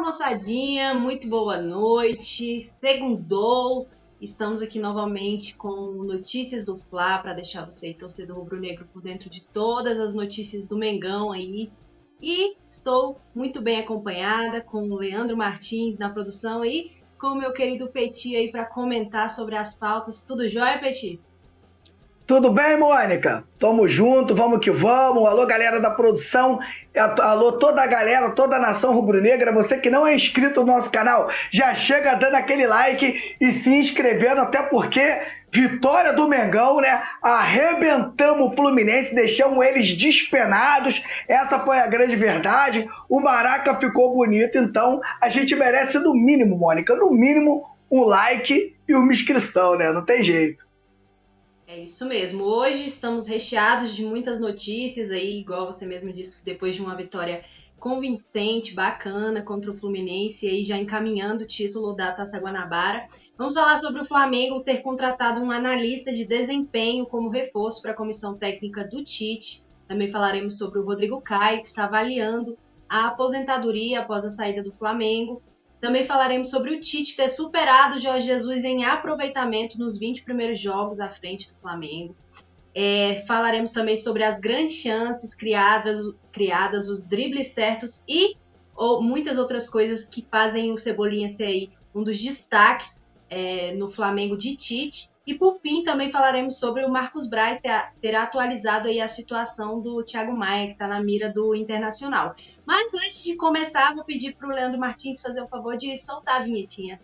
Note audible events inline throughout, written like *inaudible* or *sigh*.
Fala moçadinha, muito boa noite. Segundou. Estamos aqui novamente com notícias do Fla para deixar você, torcedor rubro-negro, por dentro de todas as notícias do Mengão aí. E estou muito bem acompanhada com o Leandro Martins na produção aí, com o meu querido Petit aí para comentar sobre as pautas. Tudo jóia, Petit? Tudo bem, Mônica? Tamo junto, vamos que vamos. Alô, galera da produção. Alô, toda a galera, toda a nação rubro-negra. Você que não é inscrito no nosso canal, já chega dando aquele like e se inscrevendo, até porque vitória do Mengão, né? Arrebentamos o Fluminense, deixamos eles despenados. Essa foi a grande verdade. O Maraca ficou bonito, então a gente merece no mínimo, Mônica, no mínimo um like e uma inscrição, né? Não tem jeito. É isso mesmo. Hoje estamos recheados de muitas notícias aí, igual você mesmo disse, depois de uma vitória convincente, bacana contra o Fluminense, aí já encaminhando o título da Taça Guanabara. Vamos falar sobre o Flamengo ter contratado um analista de desempenho como reforço para a comissão técnica do Tite. Também falaremos sobre o Rodrigo Caio, que está avaliando a aposentadoria após a saída do Flamengo. Também falaremos sobre o Tite ter superado o Jorge Jesus em aproveitamento nos 20 primeiros jogos à frente do Flamengo. É, falaremos também sobre as grandes chances criadas, criadas, os dribles certos e ou muitas outras coisas que fazem o Cebolinha ser aí um dos destaques é, no Flamengo de Tite. E por fim, também falaremos sobre o Marcos Braz ter, ter atualizado aí a situação do Thiago Maia, que está na mira do Internacional. Mas antes de começar, vou pedir para o Leandro Martins fazer o favor de soltar a vinhetinha.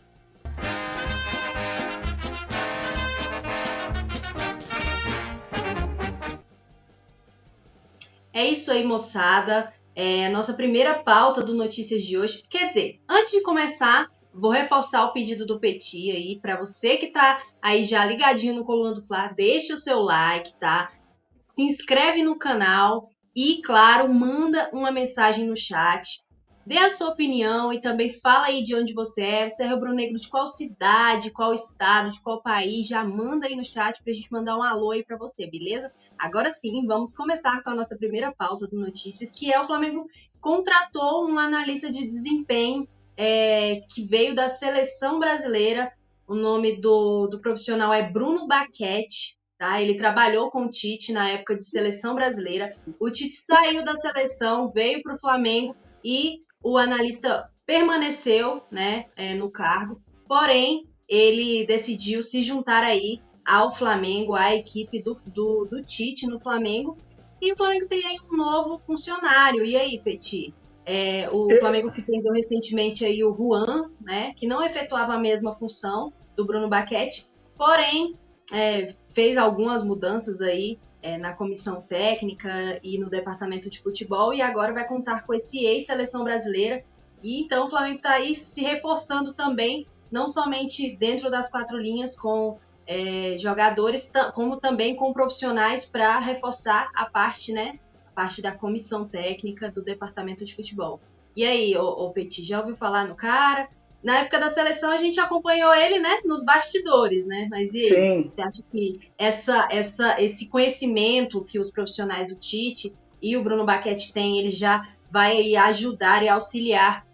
É isso aí, moçada. É nossa primeira pauta do Notícias de hoje. Quer dizer, antes de começar, Vou reforçar o pedido do Petit aí, para você que tá aí já ligadinho no Coluna do Fla, deixa o seu like, tá? Se inscreve no canal e, claro, manda uma mensagem no chat. Dê a sua opinião e também fala aí de onde você é. Você é rubro-negro de qual cidade, qual estado, de qual país. Já manda aí no chat pra gente mandar um alô aí pra você, beleza? Agora sim, vamos começar com a nossa primeira pauta do Notícias, que é o Flamengo contratou um analista de desempenho é, que veio da seleção brasileira. O nome do, do profissional é Bruno Baquete. Tá? Ele trabalhou com o Tite na época de seleção brasileira. O Tite saiu da seleção, veio para o Flamengo e o analista permaneceu né, é, no cargo. Porém, ele decidiu se juntar aí ao Flamengo, à equipe do, do, do Tite no Flamengo. E o Flamengo tem aí um novo funcionário. E aí, Petit? É, o Flamengo que perdeu recentemente aí o Juan, né, que não efetuava a mesma função do Bruno Baquete, porém é, fez algumas mudanças aí é, na comissão técnica e no departamento de futebol e agora vai contar com esse ex-seleção brasileira. E então o Flamengo está aí se reforçando também, não somente dentro das quatro linhas com é, jogadores, como também com profissionais para reforçar a parte né, parte da comissão técnica do departamento de futebol. E aí, o, o Petit, já ouviu falar no cara? Na época da seleção a gente acompanhou ele, né, nos bastidores, né? Mas e aí, Sim. você acha que essa, essa, esse conhecimento que os profissionais, o Tite e o Bruno Baquete têm, ele já vai ajudar e auxiliar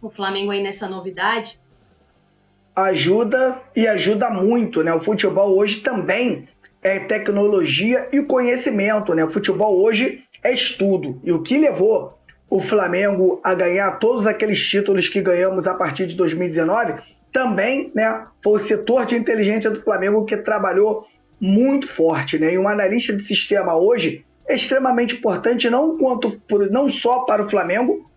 o Flamengo aí nessa novidade? Ajuda e ajuda muito, né? O futebol hoje também é tecnologia e conhecimento, né? O futebol hoje é estudo. E o que levou o Flamengo a ganhar todos aqueles títulos que ganhamos a partir de 2019 também né, foi o setor de inteligência do Flamengo que trabalhou muito forte. Né? E um analista de sistema hoje é extremamente importante, não, quanto, não só para o Flamengo,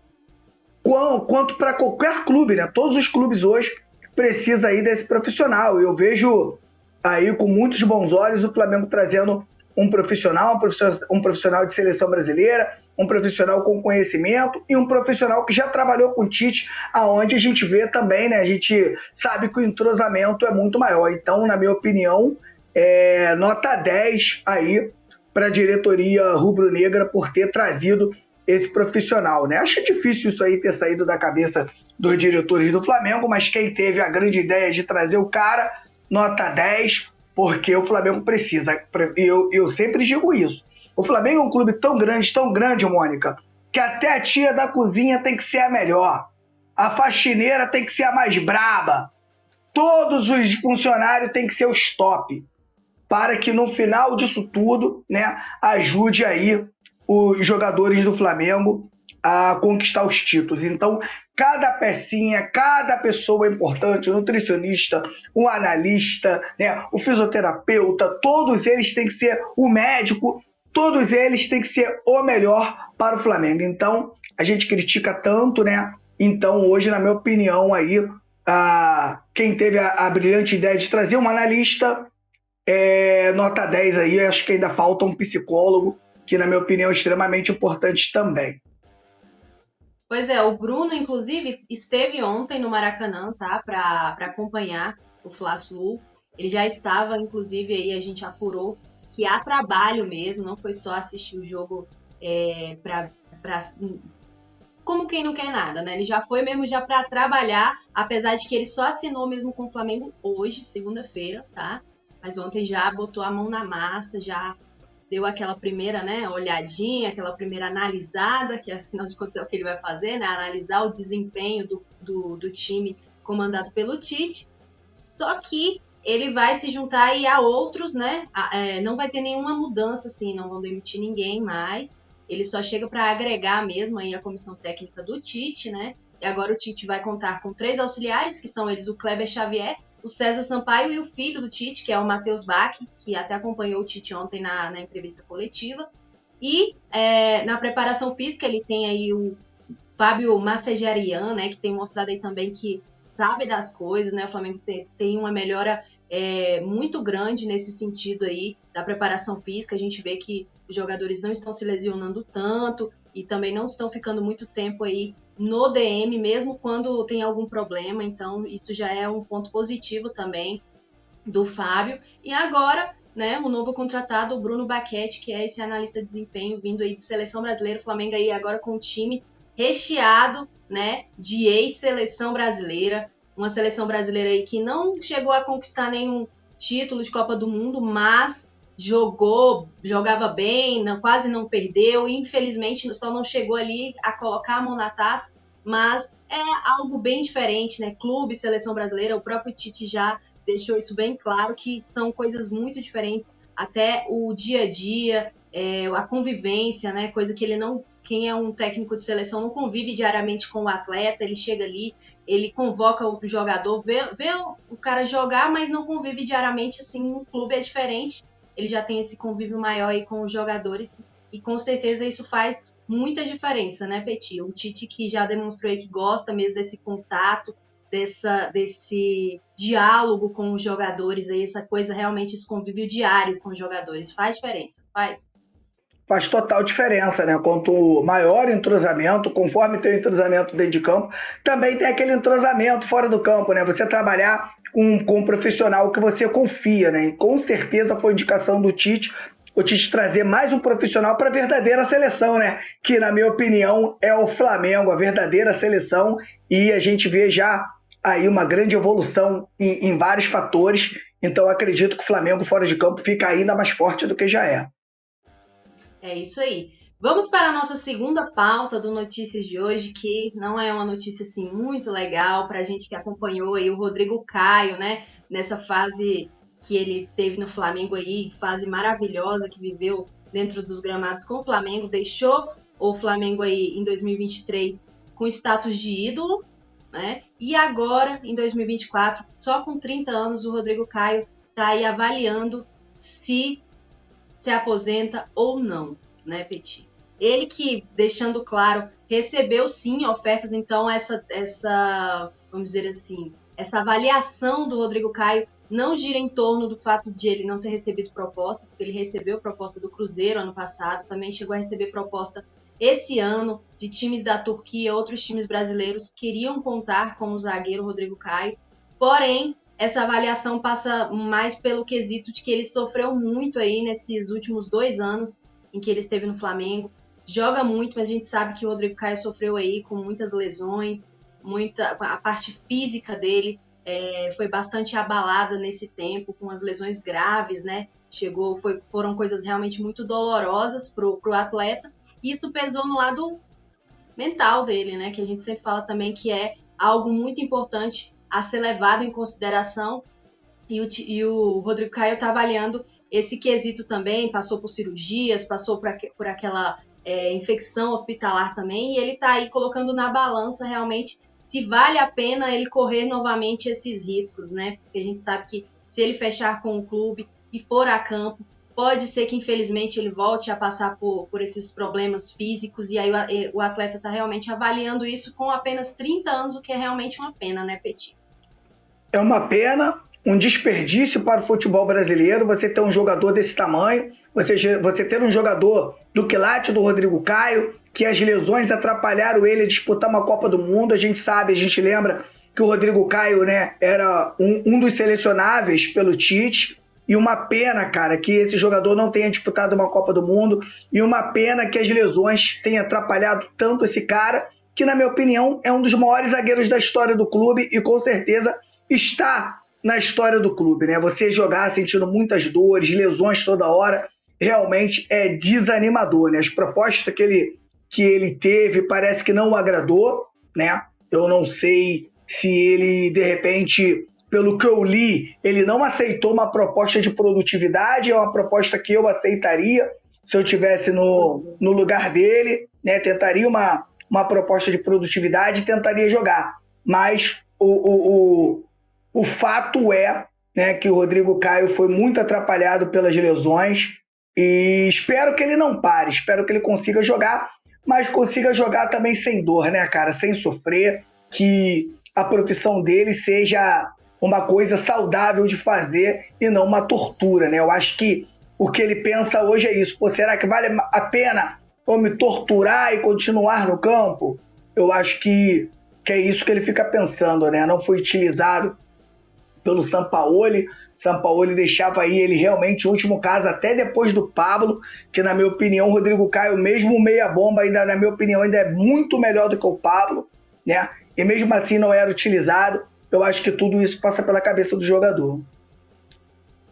quanto para qualquer clube. Né? Todos os clubes hoje precisam aí desse profissional. Eu vejo aí com muitos bons olhos o Flamengo trazendo um profissional, um profissional, um profissional de seleção brasileira, um profissional com conhecimento e um profissional que já trabalhou com o Tite, aonde a gente vê também, né? A gente sabe que o entrosamento é muito maior. Então, na minha opinião, é, nota 10 aí para a diretoria rubro-negra por ter trazido esse profissional, né? Acho difícil isso aí ter saído da cabeça dos diretores do Flamengo, mas quem teve a grande ideia de trazer o cara, nota 10, porque o Flamengo precisa. Eu, eu sempre digo isso. O Flamengo é um clube tão grande, tão grande, Mônica, que até a tia da cozinha tem que ser a melhor. a faxineira tem que ser a mais braba, todos os funcionários têm que ser os top, para que no final disso tudo, né, ajude aí os jogadores do Flamengo a conquistar os títulos. Então, cada pecinha, cada pessoa é importante, o nutricionista, o analista, né, o fisioterapeuta, todos eles têm que ser o médico, todos eles têm que ser o melhor para o Flamengo. Então, a gente critica tanto, né? Então, hoje, na minha opinião, aí, a, quem teve a, a brilhante ideia de trazer um analista, é, nota 10 aí, acho que ainda falta um psicólogo, que, na minha opinião, é extremamente importante também. Pois é, o Bruno, inclusive, esteve ontem no Maracanã, tá? Para acompanhar o Fla-Flu. Ele já estava, inclusive, aí a gente apurou que há trabalho mesmo, não foi só assistir o jogo é, para como quem não quer nada, né? Ele já foi mesmo já para trabalhar, apesar de que ele só assinou mesmo com o Flamengo hoje, segunda-feira, tá? Mas ontem já botou a mão na massa, já deu aquela primeira, né, olhadinha, aquela primeira analisada, que afinal de contas é o que ele vai fazer, né? Analisar o desempenho do, do, do time comandado pelo Tite. Só que ele vai se juntar aí a outros, né? É, não vai ter nenhuma mudança, assim, não vão demitir ninguém mais. Ele só chega para agregar mesmo aí a comissão técnica do Tite, né? E agora o Tite vai contar com três auxiliares, que são eles o Kleber Xavier, o César Sampaio e o filho do Tite, que é o Matheus Bach, que até acompanhou o Tite ontem na, na entrevista coletiva. E é, na preparação física ele tem aí o Fábio Massejarian, né, que tem mostrado aí também que sabe das coisas, né? O Flamengo tem, tem uma melhora é, muito grande nesse sentido aí da preparação física. A gente vê que os jogadores não estão se lesionando tanto e também não estão ficando muito tempo aí no DM, mesmo quando tem algum problema. Então, isso já é um ponto positivo também do Fábio. E agora, né, o novo contratado, o Bruno Baquete, que é esse analista de desempenho vindo aí de seleção brasileira, o Flamengo aí agora com um time recheado, né, de ex-seleção brasileira, uma seleção brasileira aí que não chegou a conquistar nenhum título de Copa do Mundo, mas jogou, jogava bem, não, quase não perdeu, infelizmente só não chegou ali a colocar a mão na taça, mas é algo bem diferente, né? Clube, seleção brasileira, o próprio Tite já deixou isso bem claro que são coisas muito diferentes, até o dia a dia, é, a convivência, né? Coisa que ele não quem é um técnico de seleção não convive diariamente com o atleta, ele chega ali, ele convoca o jogador, vê, vê o cara jogar, mas não convive diariamente, assim, no clube é diferente, ele já tem esse convívio maior aí com os jogadores, e com certeza isso faz muita diferença, né, Petit? O Tite que já demonstrou que gosta mesmo desse contato, dessa, desse diálogo com os jogadores, aí, essa coisa realmente, esse convívio diário com os jogadores, faz diferença, faz faz total diferença, né? Quanto maior entrosamento, conforme tem o entrosamento dentro de campo, também tem aquele entrosamento fora do campo, né? Você trabalhar com, com um profissional que você confia, né? E com certeza foi indicação do Tite o Tite trazer mais um profissional para a verdadeira seleção, né? Que, na minha opinião, é o Flamengo, a verdadeira seleção, e a gente vê já aí uma grande evolução em, em vários fatores. Então, acredito que o Flamengo fora de campo fica ainda mais forte do que já é. É isso aí. Vamos para a nossa segunda pauta do Notícias de hoje, que não é uma notícia assim muito legal para a gente que acompanhou aí o Rodrigo Caio, né? Nessa fase que ele teve no Flamengo aí, fase maravilhosa que viveu dentro dos gramados com o Flamengo, deixou o Flamengo aí em 2023 com status de ídolo, né? E agora, em 2024, só com 30 anos, o Rodrigo Caio está aí avaliando se se aposenta ou não, né, Petit? Ele que, deixando claro, recebeu sim ofertas, então essa, essa, vamos dizer assim, essa avaliação do Rodrigo Caio não gira em torno do fato de ele não ter recebido proposta, porque ele recebeu proposta do Cruzeiro ano passado, também chegou a receber proposta esse ano de times da Turquia, outros times brasileiros queriam contar com o zagueiro Rodrigo Caio, porém essa avaliação passa mais pelo quesito de que ele sofreu muito aí nesses últimos dois anos em que ele esteve no Flamengo. Joga muito, mas a gente sabe que o Rodrigo Caio sofreu aí com muitas lesões, muita a parte física dele é, foi bastante abalada nesse tempo, com as lesões graves, né? Chegou, foi, foram coisas realmente muito dolorosas pro, pro atleta. E isso pesou no lado mental dele, né? Que a gente sempre fala também que é algo muito importante a ser levado em consideração. E o, e o Rodrigo Caio está avaliando esse quesito também, passou por cirurgias, passou por, por aquela é, infecção hospitalar também, e ele está aí colocando na balança realmente se vale a pena ele correr novamente esses riscos, né? Porque a gente sabe que se ele fechar com o clube e for a campo, pode ser que infelizmente ele volte a passar por, por esses problemas físicos, e aí o, o atleta está realmente avaliando isso com apenas 30 anos, o que é realmente uma pena, né, Petit? É uma pena, um desperdício para o futebol brasileiro você ter um jogador desse tamanho, você, você ter um jogador do quilate do Rodrigo Caio, que as lesões atrapalharam ele a disputar uma Copa do Mundo. A gente sabe, a gente lembra que o Rodrigo Caio né, era um, um dos selecionáveis pelo Tite. E uma pena, cara, que esse jogador não tenha disputado uma Copa do Mundo. E uma pena que as lesões tenham atrapalhado tanto esse cara, que, na minha opinião, é um dos maiores zagueiros da história do clube e com certeza está na história do clube, né? Você jogar sentindo muitas dores, lesões toda hora, realmente é desanimador, né? As propostas que ele, que ele teve parece que não o agradou, né? Eu não sei se ele, de repente, pelo que eu li, ele não aceitou uma proposta de produtividade, é uma proposta que eu aceitaria se eu tivesse no, no lugar dele, né? Tentaria uma, uma proposta de produtividade e tentaria jogar. Mas o, o, o o fato é né, que o Rodrigo Caio foi muito atrapalhado pelas lesões e espero que ele não pare, espero que ele consiga jogar, mas consiga jogar também sem dor, né, cara? Sem sofrer, que a profissão dele seja uma coisa saudável de fazer e não uma tortura, né? Eu acho que o que ele pensa hoje é isso. Pô, será que vale a pena eu me torturar e continuar no campo? Eu acho que, que é isso que ele fica pensando, né? Não foi utilizado pelo Sampaoli. Sampaoli deixava aí ele realmente o último caso até depois do Pablo, que na minha opinião Rodrigo Caio, mesmo meia bomba, ainda na minha opinião ainda é muito melhor do que o Pablo, né? E mesmo assim não era utilizado. Eu acho que tudo isso passa pela cabeça do jogador.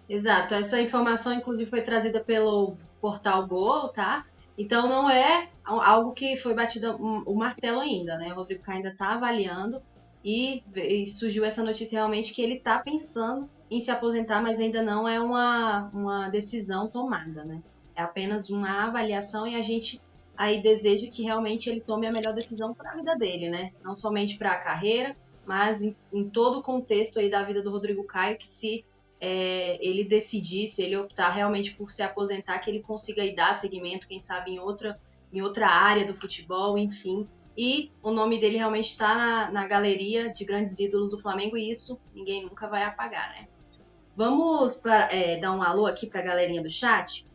Exato, essa informação inclusive foi trazida pelo portal Gol, tá? Então não é algo que foi batido o martelo ainda, né? O Rodrigo Caio ainda está avaliando e, e surgiu essa notícia realmente que ele está pensando em se aposentar, mas ainda não é uma, uma decisão tomada, né? É apenas uma avaliação e a gente aí deseja que realmente ele tome a melhor decisão para a vida dele, né? Não somente para a carreira, mas em, em, todo o contexto aí da vida do Rodrigo Caio, que se é, ele decidir, se ele optar realmente por se aposentar, que ele consiga aí dar seguimento, quem sabe em outra, em outra área do futebol, enfim, e o nome dele realmente está na, na, galeria de grandes ídolos do Flamengo e isso ninguém nunca vai apagar, né? Vamos pra, é, dar um alô aqui para a galerinha do chat.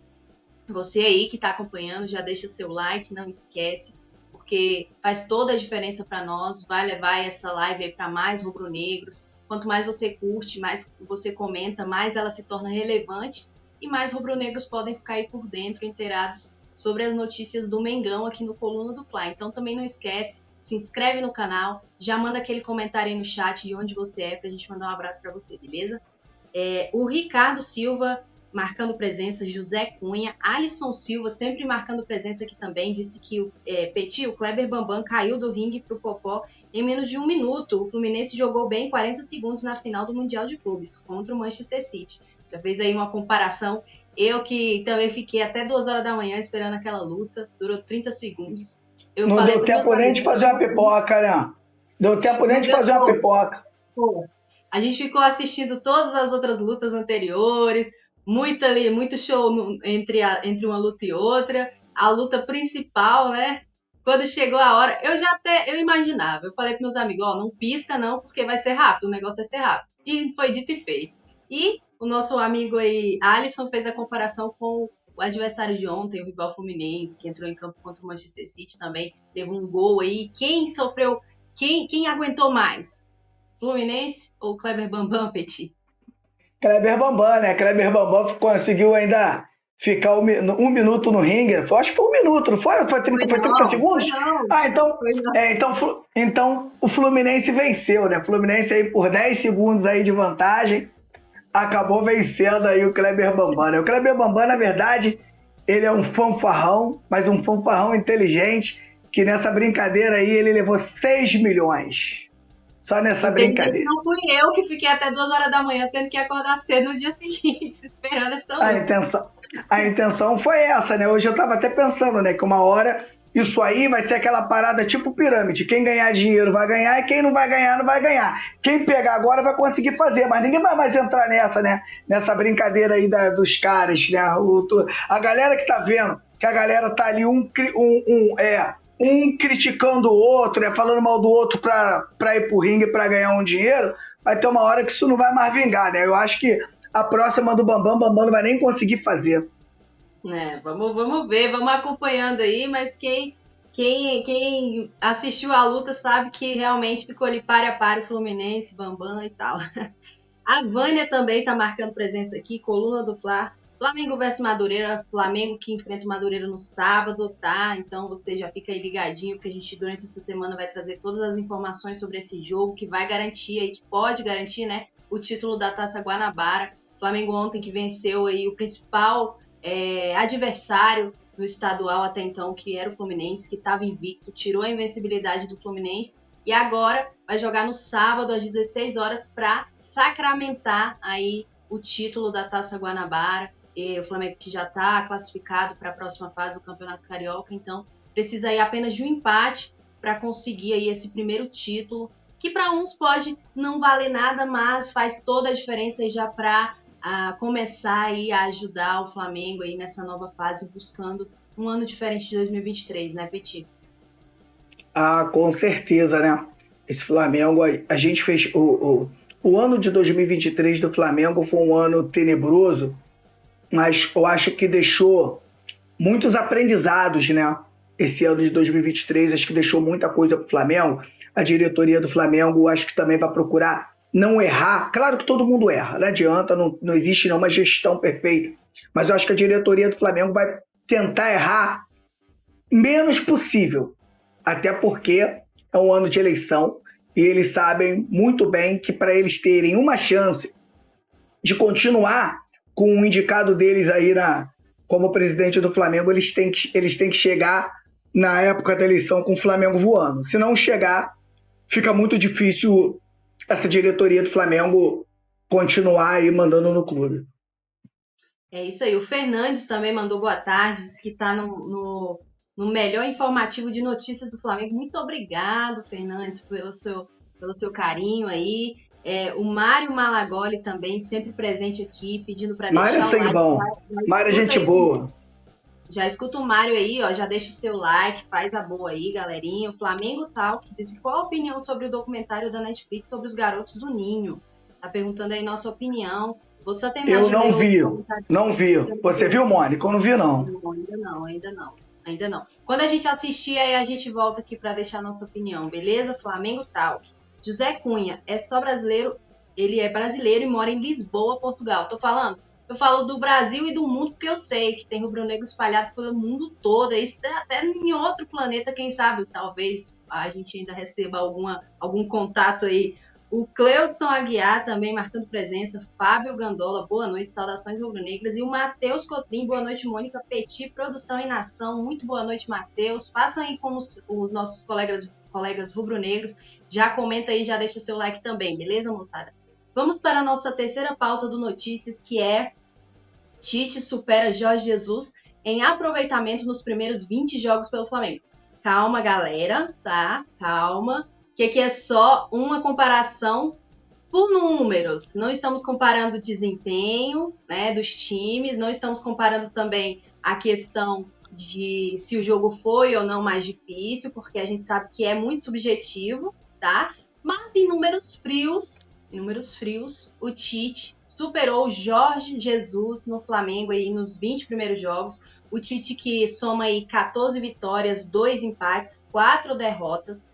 Você aí que está acompanhando, já deixa seu like, não esquece, porque faz toda a diferença para nós, vai levar essa live para mais rubro-negros. Quanto mais você curte, mais você comenta, mais ela se torna relevante e mais rubro-negros podem ficar aí por dentro, inteirados sobre as notícias do Mengão aqui no Coluna do Fly. Então também não esquece, se inscreve no canal, já manda aquele comentário aí no chat de onde você é pra gente mandar um abraço para você, beleza? É, o Ricardo Silva marcando presença, José Cunha, Alisson Silva sempre marcando presença aqui também, disse que o é, Petit, o Kleber Bambam, caiu do ringue pro Popó em menos de um minuto. O Fluminense jogou bem 40 segundos na final do Mundial de Clubes contra o Manchester City. Já fez aí uma comparação eu que também fiquei até duas horas da manhã esperando aquela luta, durou 30 segundos. Eu não deu tempo nem de fazer uma pipoca, né? Deu tempo nem de fazer uma pipoca. Pô, a gente ficou assistindo todas as outras lutas anteriores, muito ali, muito show no, entre, a, entre uma luta e outra. A luta principal, né? Quando chegou a hora, eu já até eu imaginava. Eu falei para meus amigos, ó, oh, não pisca não, porque vai ser rápido, o negócio vai ser rápido. E foi dito e feito. E o nosso amigo aí, Alisson, fez a comparação com o adversário de ontem, o rival Fluminense, que entrou em campo contra o Manchester City também, teve um gol aí. Quem sofreu, quem, quem aguentou mais? Fluminense ou Kleber Bambam, Petit? Kleber Bambam, né? Kleber Bambam conseguiu ainda ficar um, um, minuto no ringue. Acho que foi um minuto, não foi? Foi 30, foi 30 segundos? Ah, então, é, então, então o Fluminense venceu, né? Fluminense aí por 10 segundos aí de vantagem acabou vencendo aí o Kleber Bambam. Né? O Kleber Bambam, na verdade, ele é um fanfarrão, mas um fanfarrão inteligente, que nessa brincadeira aí ele levou 6 milhões. Só nessa brincadeira. Não fui eu que fiquei até duas horas da manhã tendo que acordar cedo no dia seguinte, *laughs* esperando essa a intenção, a intenção foi essa, né? Hoje eu tava até pensando, né? Que uma hora isso aí vai ser aquela parada tipo pirâmide. Quem ganhar dinheiro vai ganhar e quem não vai ganhar não vai ganhar. Quem pegar agora vai conseguir fazer, mas ninguém vai mais entrar nessa, né? Nessa brincadeira aí da, dos caras, né? O, a galera que tá vendo que a galera tá ali um, um, um é, um criticando o outro, né, falando mal do outro para ir pro ringue para ganhar um dinheiro, vai ter uma hora que isso não vai mais vingar, né? Eu acho que a próxima do Bambam, Bambam não vai nem conseguir fazer. É, vamos, vamos ver, vamos acompanhando aí, mas quem, quem, quem assistiu a luta sabe que realmente ficou ali para a para o Fluminense, Bambam e tal. *laughs* A Vânia também está marcando presença aqui, coluna do Fla. Flamengo vs Madureira, Flamengo que enfrenta o Madureira no sábado, tá? Então você já fica aí ligadinho, porque a gente durante essa semana vai trazer todas as informações sobre esse jogo que vai garantir aí, que pode garantir, né, o título da Taça Guanabara. Flamengo ontem que venceu aí o principal é, adversário no estadual até então, que era o Fluminense, que estava invicto, tirou a invencibilidade do Fluminense e agora vai jogar no sábado às 16 horas para sacramentar aí o título da Taça Guanabara. O Flamengo que já está classificado para a próxima fase do Campeonato Carioca, então precisa aí apenas de um empate para conseguir aí esse primeiro título, que para uns pode não valer nada, mas faz toda a diferença já para uh, começar aí a ajudar o Flamengo aí nessa nova fase, buscando um ano diferente de 2023, né, Petit? Ah, com certeza, né? Esse Flamengo, a gente fez o, o, o ano de 2023 do Flamengo foi um ano tenebroso, mas eu acho que deixou muitos aprendizados, né? Esse ano de 2023, acho que deixou muita coisa para o Flamengo. A diretoria do Flamengo, acho que também vai procurar não errar. Claro que todo mundo erra, não adianta, não, não existe nenhuma gestão perfeita. Mas eu acho que a diretoria do Flamengo vai tentar errar menos possível. Até porque é um ano de eleição e eles sabem muito bem que para eles terem uma chance de continuar com o indicado deles aí na, como presidente do Flamengo, eles têm, que, eles têm que chegar na época da eleição com o Flamengo voando. Se não chegar, fica muito difícil essa diretoria do Flamengo continuar aí mandando no clube. É isso aí. O Fernandes também mandou boa tarde, disse que está no, no, no, melhor informativo de notícias do Flamengo. Muito obrigado, Fernandes, pelo seu, pelo seu carinho aí. É, o Mário Malagoli também, sempre presente aqui, pedindo para deixar Mário é bom. Mário é gente aí, boa. Já escuta o Mário aí, ó, já deixa o seu like, faz a boa aí, galerinha. O Flamengo Tal, que diz qual a opinião sobre o documentário da Netflix sobre os garotos do Ninho. Tá perguntando aí nossa opinião. Você tem Eu não vi, não vi. Você viu, Mônica? Eu não vi, não. não. Ainda não, ainda não. Ainda não. Quando a gente assistir, aí a gente volta aqui para deixar nossa opinião, beleza? Flamengo Talk. José Cunha é só brasileiro, ele é brasileiro e mora em Lisboa, Portugal. Tô falando? Eu falo do Brasil e do mundo porque eu sei que tem rubro-negro espalhado pelo mundo todo. Isso até em outro planeta, quem sabe, talvez a gente ainda receba alguma, algum contato aí. O Cleudson Aguiar também marcando presença. Fábio Gandola, boa noite, saudações rubro-negras. E o Matheus Cotrim, boa noite, Mônica Petit, produção e nação. Muito boa noite, Matheus. Façam aí com os, os nossos colegas colegas rubro-negros. Já comenta aí, já deixa seu like também, beleza, moçada? Vamos para a nossa terceira pauta do Notícias, que é Tite supera Jorge Jesus em aproveitamento nos primeiros 20 jogos pelo Flamengo. Calma, galera, tá? Calma. Que aqui é só uma comparação por números. Não estamos comparando o desempenho né, dos times, não estamos comparando também a questão de se o jogo foi ou não mais difícil, porque a gente sabe que é muito subjetivo, tá? Mas em números frios, números frios, o Tite superou o Jorge Jesus no Flamengo aí nos 20 primeiros jogos. O Tite que soma aí 14 vitórias, 2 empates, 4 derrotas.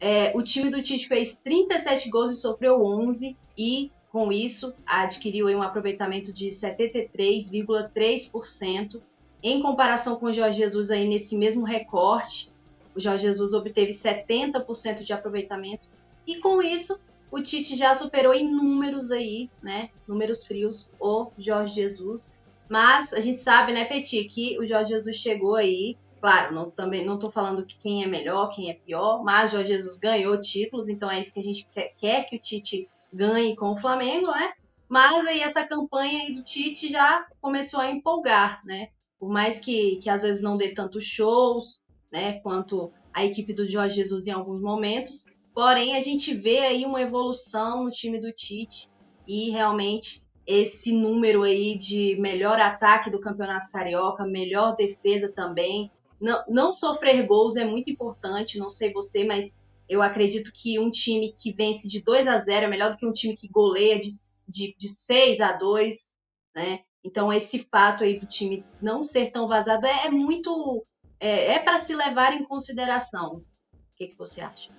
É, o time do Tite fez 37 gols e sofreu 11 e com isso adquiriu um aproveitamento de 73,3%. Em comparação com o Jorge Jesus aí nesse mesmo recorte, o Jorge Jesus obteve 70% de aproveitamento e com isso o Tite já superou em números aí, né, números frios, o Jorge Jesus. Mas a gente sabe, né, Petit, que o Jorge Jesus chegou aí Claro, não, também não estou falando que quem é melhor, quem é pior, mas Jorge Jesus ganhou títulos, então é isso que a gente quer, quer que o Tite ganhe com o Flamengo, né? Mas aí essa campanha aí do Tite já começou a empolgar, né? Por mais que, que às vezes não dê tantos shows, né? Quanto a equipe do Jorge Jesus em alguns momentos. Porém, a gente vê aí uma evolução no time do Tite e realmente esse número aí de melhor ataque do Campeonato Carioca, melhor defesa também. Não, não sofrer gols é muito importante, não sei você, mas eu acredito que um time que vence de 2 a 0 é melhor do que um time que goleia de, de, de 6 a 2, né? Então, esse fato aí do time não ser tão vazado é, é muito. É, é para se levar em consideração. O que, que você acha?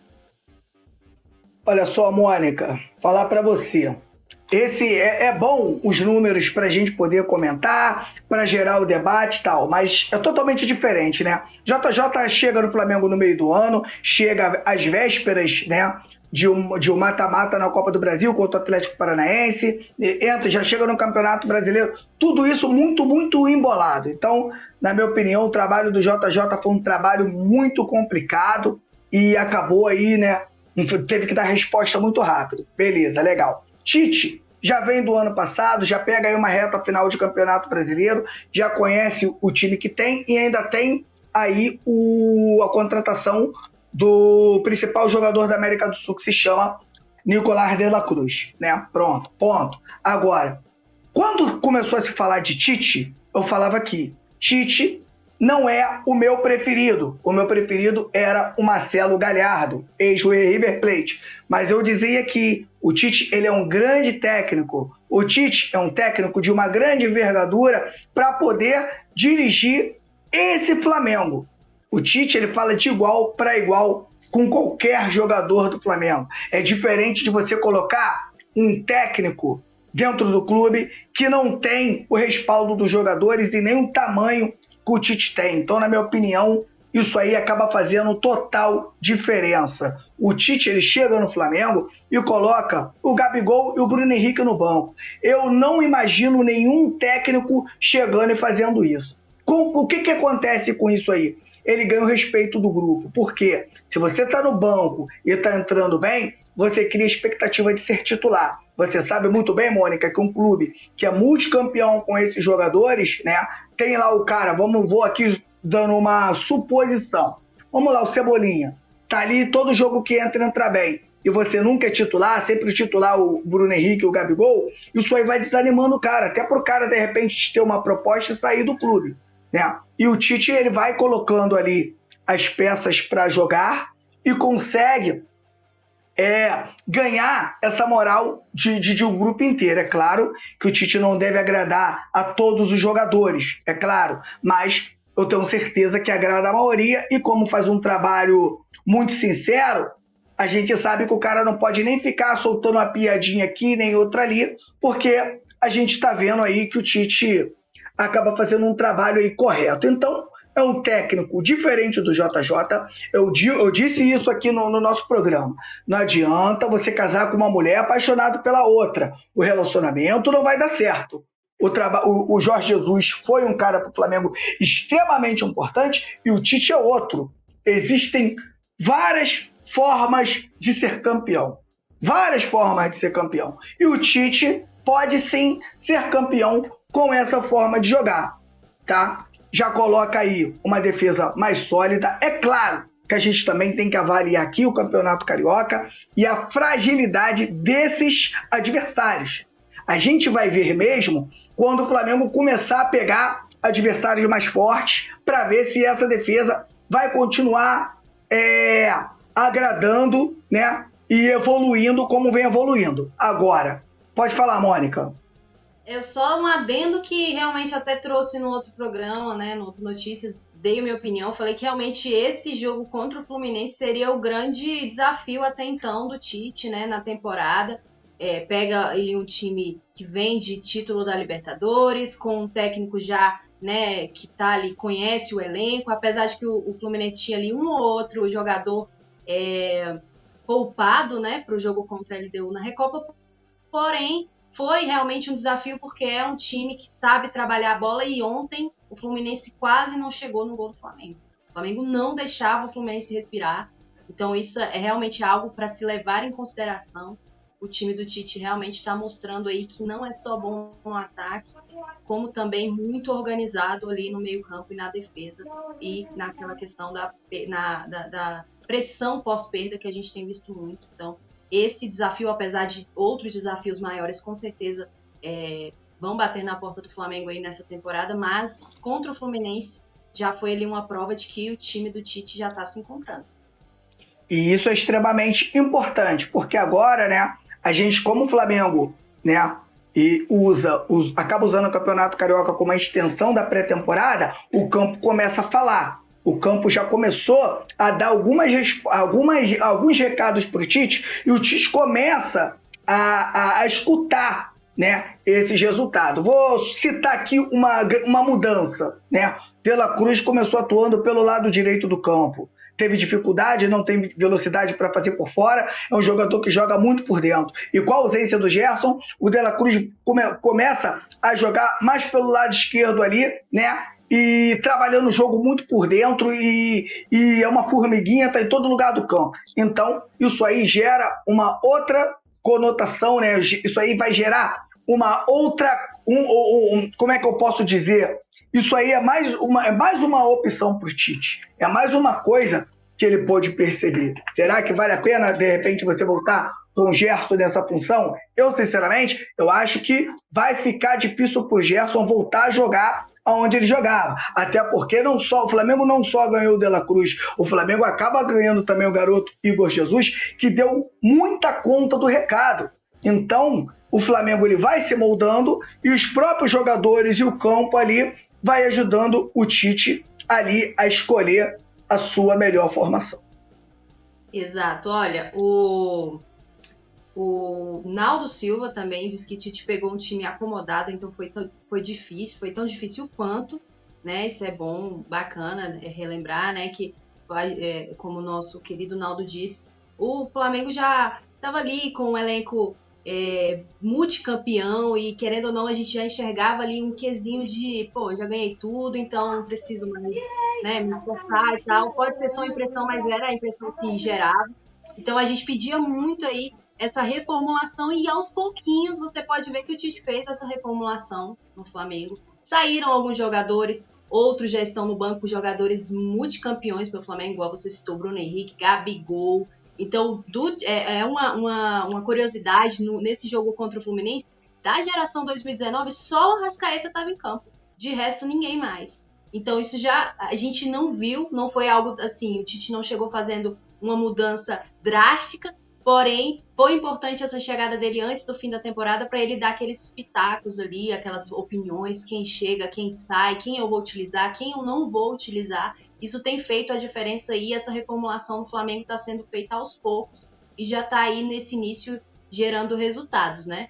Olha só, Mônica, falar para você. Esse é, é, bom os números para a gente poder comentar, para gerar o debate e tal, mas é totalmente diferente, né? JJ chega no Flamengo no meio do ano, chega às vésperas, né? De um, de um mata-mata na Copa do Brasil contra o Atlético Paranaense, entra, já chega no Campeonato Brasileiro, tudo isso muito, muito embolado. Então, na minha opinião, o trabalho do JJ foi um trabalho muito complicado e acabou aí, né? Teve que dar resposta muito rápido. Beleza, legal. Tite já vem do ano passado, já pega aí uma reta final de Campeonato Brasileiro, já conhece o time que tem e ainda tem aí o, a contratação do principal jogador da América do Sul que se chama Nicolás de la Cruz, né? Pronto, ponto. Agora, quando começou a se falar de Tite, eu falava aqui, Tite não é o meu preferido. O meu preferido era o Marcelo Galhardo, ex-River Plate. Mas eu dizia que o Tite ele é um grande técnico. O Tite é um técnico de uma grande envergadura para poder dirigir esse Flamengo. O Tite ele fala de igual para igual com qualquer jogador do Flamengo. É diferente de você colocar um técnico dentro do clube que não tem o respaldo dos jogadores e nem o tamanho que o Tite tem. Então, na minha opinião, isso aí acaba fazendo total diferença. O Tite ele chega no Flamengo e coloca o Gabigol e o Bruno Henrique no banco. Eu não imagino nenhum técnico chegando e fazendo isso. Com, o que, que acontece com isso aí? Ele ganha o respeito do grupo. Por quê? Se você está no banco e está entrando bem, você cria expectativa de ser titular. Você sabe muito bem, Mônica, que um clube que é multicampeão com esses jogadores, né? Tem lá o cara, vamos vou aqui dando uma suposição. Vamos lá, o Cebolinha. Tá ali todo jogo que entra, entra bem. E você nunca é titular, sempre titular o Bruno Henrique, o Gabigol, isso aí vai desanimando o cara, até pro cara de repente ter uma proposta e sair do clube, né? E o Tite ele vai colocando ali as peças para jogar e consegue é, ganhar essa moral de, de, de, um grupo inteiro. É claro que o Tite não deve agradar a todos os jogadores, é claro, mas eu tenho certeza que agrada a maioria e como faz um trabalho muito sincero, a gente sabe que o cara não pode nem ficar soltando uma piadinha aqui nem outra ali, porque a gente está vendo aí que o Tite acaba fazendo um trabalho aí correto. Então, é um técnico diferente do JJ. Eu, eu disse isso aqui no, no, nosso programa. Não adianta você casar com uma mulher apaixonado pela outra. O relacionamento não vai dar certo. O, o, o Jorge Jesus foi um cara para o Flamengo extremamente importante e o Tite é outro. Existem várias formas de ser campeão. Várias formas de ser campeão. E o Tite pode sim ser campeão com essa forma de jogar, tá? Já coloca aí uma defesa mais sólida. É claro que a gente também tem que avaliar aqui o Campeonato Carioca e a fragilidade desses adversários. A gente vai ver mesmo quando o Flamengo começar a pegar adversários mais fortes para ver se essa defesa vai continuar é, agradando né, e evoluindo como vem evoluindo. Agora, pode falar, Mônica. É só um adendo que realmente até trouxe no outro programa, né, no outro Notícias, dei minha opinião, falei que realmente esse jogo contra o Fluminense seria o grande desafio até então do Tite, né, na temporada. É, pega ele um time que vem de título da Libertadores, com um técnico já, né, que tá ali, conhece o elenco, apesar de que o, o Fluminense tinha ali um ou outro jogador é, poupado, né, para o jogo contra a LDU na Recopa, porém foi realmente um desafio porque é um time que sabe trabalhar a bola e ontem o Fluminense quase não chegou no gol do Flamengo. O Flamengo não deixava o Fluminense respirar. Então isso é realmente algo para se levar em consideração. O time do Tite realmente está mostrando aí que não é só bom no ataque, como também muito organizado ali no meio campo e na defesa e naquela questão da, na, da, da pressão pós-perda que a gente tem visto muito. Então esse desafio, apesar de outros desafios maiores, com certeza é, vão bater na porta do Flamengo aí nessa temporada, mas contra o Fluminense já foi ali uma prova de que o time do Tite já está se encontrando. E isso é extremamente importante, porque agora, né, a gente, como o Flamengo, né, e usa, usa, acaba usando o Campeonato Carioca como uma extensão da pré-temporada, o campo começa a falar. O campo já começou a dar algumas, algumas, alguns recados para o Tite e o Tite começa a, a, a escutar né, esses resultados. Vou citar aqui uma, uma mudança. Né? Pela Cruz começou atuando pelo lado direito do campo. Teve dificuldade, não tem velocidade para fazer por fora. É um jogador que joga muito por dentro. E com a ausência do Gerson, o Dela Cruz come, começa a jogar mais pelo lado esquerdo ali, né? E trabalhando o jogo muito por dentro e, e é uma formiguinha, tá em todo lugar do campo. Então, isso aí gera uma outra conotação, né? Isso aí vai gerar uma outra. Um, um, um, como é que eu posso dizer? Isso aí é mais uma, é mais uma opção para o Tite. É mais uma coisa que ele pôde perceber. Será que vale a pena, de repente, você voltar com o Gerson nessa função? Eu, sinceramente, eu acho que vai ficar difícil para o Gerson voltar a jogar aonde ele jogava. Até porque não só o Flamengo não só ganhou o De La Cruz, o Flamengo acaba ganhando também o garoto Igor Jesus, que deu muita conta do recado. Então, o Flamengo ele vai se moldando e os próprios jogadores e o campo ali vai ajudando o Tite ali a escolher a sua melhor formação. Exato. Olha, o o Naldo Silva também disse que Tite pegou um time acomodado, então foi, foi difícil, foi tão difícil quanto, né? Isso é bom, bacana é relembrar, né? Que, é, como o nosso querido Naldo disse, o Flamengo já estava ali com um elenco é, multicampeão e querendo ou não a gente já enxergava ali um quesinho de, pô, já ganhei tudo, então não preciso mais né, me esforçar e tal. Pode ser só uma impressão, mas era a impressão que gerava. Então a gente pedia muito aí essa reformulação e aos pouquinhos você pode ver que o Tite fez essa reformulação no Flamengo. Saíram alguns jogadores, outros já estão no banco, jogadores multicampeões pelo Flamengo, igual você citou, Bruno Henrique, Gabigol. Então, do, é, é, uma, uma, uma curiosidade no, nesse jogo contra o Fluminense, da geração 2019, só o Rascaeta estava em campo. De resto, ninguém mais. Então, isso já a gente não viu, não foi algo assim, o Tite não chegou fazendo uma mudança drástica, Porém, foi importante essa chegada dele antes do fim da temporada para ele dar aqueles pitacos ali, aquelas opiniões, quem chega, quem sai, quem eu vou utilizar, quem eu não vou utilizar. Isso tem feito a diferença aí, essa reformulação do Flamengo está sendo feita aos poucos e já está aí nesse início gerando resultados, né?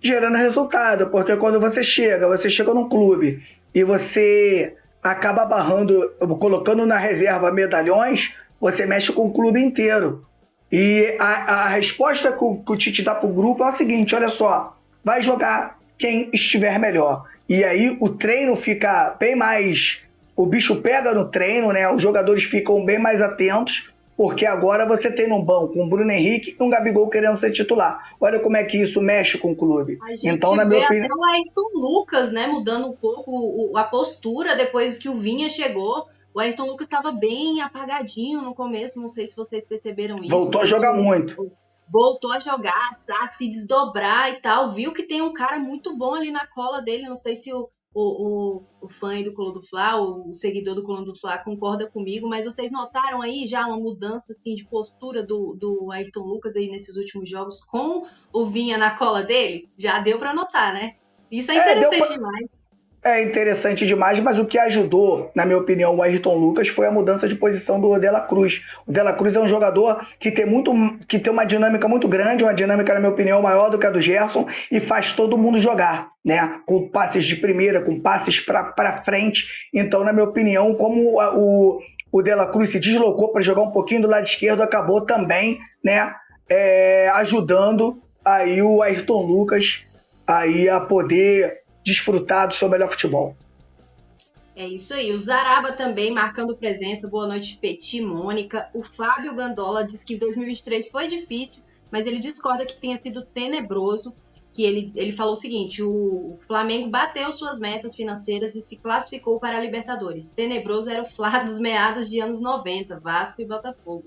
Gerando resultado, porque quando você chega, você chega num clube e você acaba barrando, colocando na reserva medalhões, você mexe com o clube inteiro. E a, a resposta que o, que o Tite dá pro grupo é a seguinte: olha só, vai jogar quem estiver melhor. E aí o treino fica bem mais. O bicho pega no treino, né? Os jogadores ficam bem mais atentos, porque agora você tem no banco um Bruno Henrique e um Gabigol querendo ser titular. Olha como é que isso mexe com o clube. então, na minha opinião. Até o Ayrton Lucas, né? Mudando um pouco a postura depois que o Vinha chegou. O Ayrton Lucas estava bem apagadinho no começo, não sei se vocês perceberam isso. Voltou a jogar muito. Voltou a jogar, a se desdobrar e tal. Viu que tem um cara muito bom ali na cola dele. Não sei se o, o, o, o fã do Colô do Fla, o seguidor do Colô do Fla concorda comigo, mas vocês notaram aí já uma mudança assim, de postura do, do Ayrton Lucas aí nesses últimos jogos com o Vinha na cola dele? Já deu para notar, né? Isso é interessante é, pra... demais é interessante demais, mas o que ajudou, na minha opinião, o Ayrton Lucas foi a mudança de posição do Dela Cruz. O Dela Cruz é um jogador que tem, muito, que tem uma dinâmica muito grande, uma dinâmica, na minha opinião, maior do que a do Gerson e faz todo mundo jogar, né? Com passes de primeira, com passes para frente. Então, na minha opinião, como o, o Dela Cruz se deslocou para jogar um pouquinho do lado esquerdo, acabou também, né? É, ajudando aí o Ayrton Lucas aí a poder desfrutar do seu melhor futebol. É isso aí. O Zaraba também marcando presença. Boa noite, Petit, Mônica. O Fábio Gandola diz que 2023 foi difícil, mas ele discorda que tenha sido tenebroso. Que ele, ele falou o seguinte: o Flamengo bateu suas metas financeiras e se classificou para a Libertadores. Tenebroso era o Flá dos meados de anos 90, Vasco e Botafogo.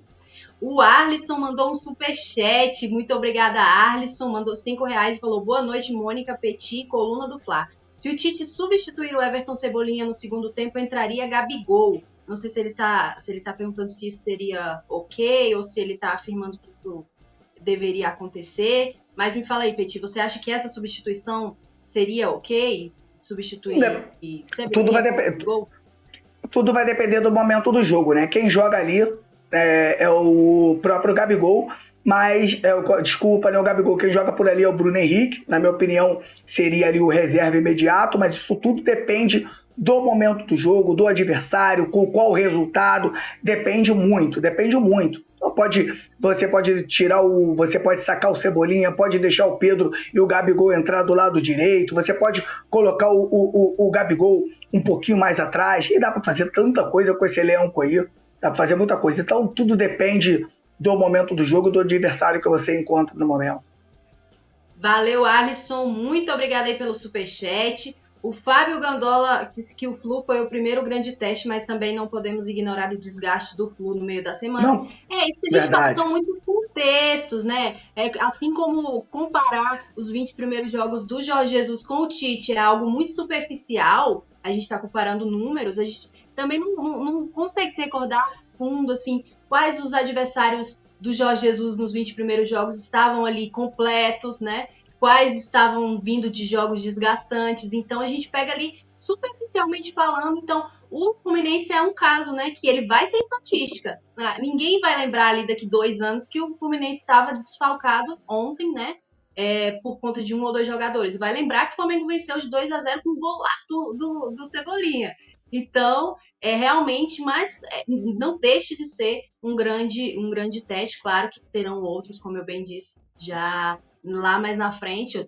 O Arlisson mandou um superchat. Muito obrigada, Arlisson. Mandou cinco reais e falou: Boa noite, Mônica Petit, coluna do Fla. Se o Tite substituir o Everton Cebolinha no segundo tempo, entraria Gabigol. Não sei se ele está se ele tá perguntando se isso seria ok ou se ele está afirmando que isso deveria acontecer. Mas me fala aí, Petit, você acha que essa substituição seria ok? Substituir e tudo vai, dep tudo vai depender do momento do jogo, né? Quem joga ali é, é o próprio Gabigol mas, é, desculpa, né, o Gabigol, quem joga por ali é o Bruno Henrique, na minha opinião, seria ali o reserva imediato, mas isso tudo depende do momento do jogo, do adversário, com qual resultado, depende muito, depende muito. Então pode, você pode tirar o, você pode sacar o Cebolinha, pode deixar o Pedro e o Gabigol entrar do lado direito, você pode colocar o, o, o, o Gabigol um pouquinho mais atrás, e dá para fazer tanta coisa com esse elenco aí, dá para fazer muita coisa. Então tudo depende do momento do jogo, do adversário que você encontra no momento. Valeu, Alisson. Muito obrigada aí pelo superchat. O Fábio Gandola disse que o Flu foi o primeiro grande teste, mas também não podemos ignorar o desgaste do Flu no meio da semana. Não, é, isso que a gente fala, são muitos contextos, né? É, assim como comparar os 20 primeiros jogos do Jorge Jesus com o Tite é algo muito superficial, a gente está comparando números, a gente também não, não, não consegue se recordar a fundo, assim, quais os adversários do Jorge Jesus nos 20 primeiros jogos estavam ali completos, né? Quais estavam vindo de jogos desgastantes. Então a gente pega ali superficialmente falando, então o Fluminense é um caso, né, que ele vai ser estatística. Ah, ninguém vai lembrar ali daqui dois anos que o Fluminense estava desfalcado ontem, né, é, por conta de um ou dois jogadores. Vai lembrar que o Flamengo venceu de 2 a 0 com o golaço do, do, do Cebolinha. Então, é realmente, mas é, não deixe de ser um grande, um grande teste. Claro que terão outros, como eu bem disse, já lá mais na frente,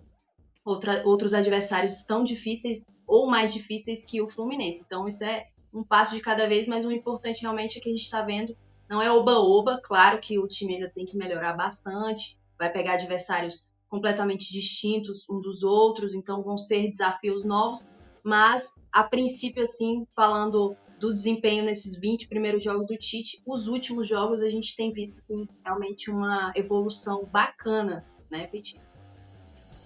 outra, outros adversários tão difíceis ou mais difíceis que o Fluminense. Então, isso é um passo de cada vez, mas o importante realmente é que a gente está vendo não é oba-oba. Claro que o time ainda tem que melhorar bastante, vai pegar adversários completamente distintos um dos outros, então vão ser desafios novos, mas a princípio, assim, falando do desempenho nesses 20 primeiros jogos do Tite, os últimos jogos a gente tem visto, assim, realmente uma evolução bacana, né, Petit?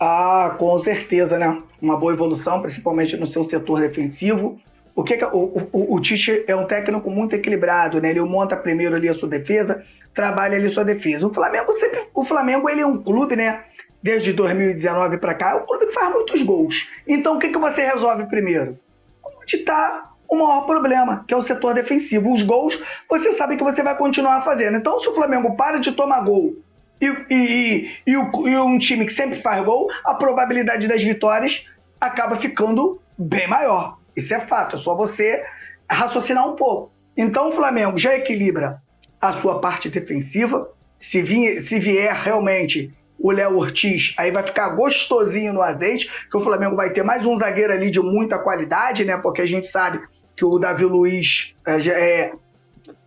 Ah, com certeza, né? Uma boa evolução, principalmente no seu setor defensivo. O que, que o, o, o, Tite é um técnico muito equilibrado, né? Ele monta primeiro ali a sua defesa, trabalha ali a sua defesa. O Flamengo sempre, o Flamengo ele é um clube, né? Desde 2019 para cá, é um clube que faz muitos gols. Então, o que, que você resolve primeiro? Onde está o maior problema, que é o setor defensivo. Os gols, você sabe que você vai continuar fazendo. Então, se o Flamengo para de tomar gol e, e, e, o, e um time que sempre faz gol, a probabilidade das vitórias acaba ficando bem maior. Isso é fato, é só você raciocinar um pouco. Então, o Flamengo já equilibra a sua parte defensiva. Se, se vier realmente o Léo Ortiz, aí vai ficar gostosinho no azeite, que o Flamengo vai ter mais um zagueiro ali de muita qualidade, né? Porque a gente sabe que o Davi Luiz é, é,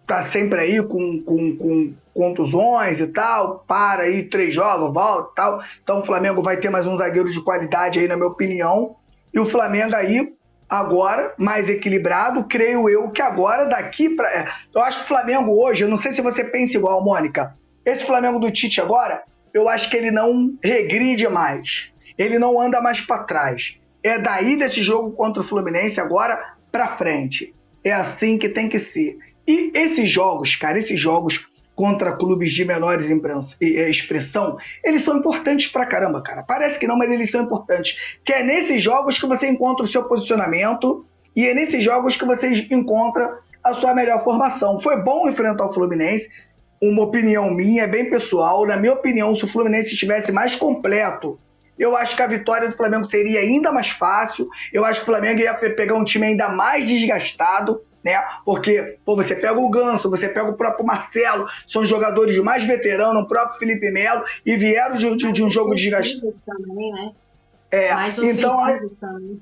tá sempre aí com, com, com contusões e tal, para aí três jogos, volta e tal. Então o Flamengo vai ter mais um zagueiro de qualidade aí, na minha opinião. E o Flamengo aí, agora, mais equilibrado, creio eu que agora daqui para. É, eu acho que o Flamengo hoje, eu não sei se você pensa igual, Mônica. Esse Flamengo do Tite agora, eu acho que ele não regride mais. Ele não anda mais para trás. É daí desse jogo contra o Fluminense agora para frente. É assim que tem que ser. E esses jogos, cara, esses jogos contra clubes de menores expressão, eles são importantes pra caramba, cara. Parece que não, mas eles são importantes. Que é nesses jogos que você encontra o seu posicionamento e é nesses jogos que você encontra a sua melhor formação. Foi bom enfrentar o Fluminense, uma opinião minha, é bem pessoal. Na minha opinião, se o Fluminense estivesse mais completo, eu acho que a vitória do Flamengo seria ainda mais fácil. Eu acho que o Flamengo ia pegar um time ainda mais desgastado, né? Porque, pô, você pega o Ganso, você pega o próprio Marcelo, são jogadores mais veteranos, o próprio Felipe Melo, e vieram de, de, de um jogo desgastado. Também, né? É, mais então, também.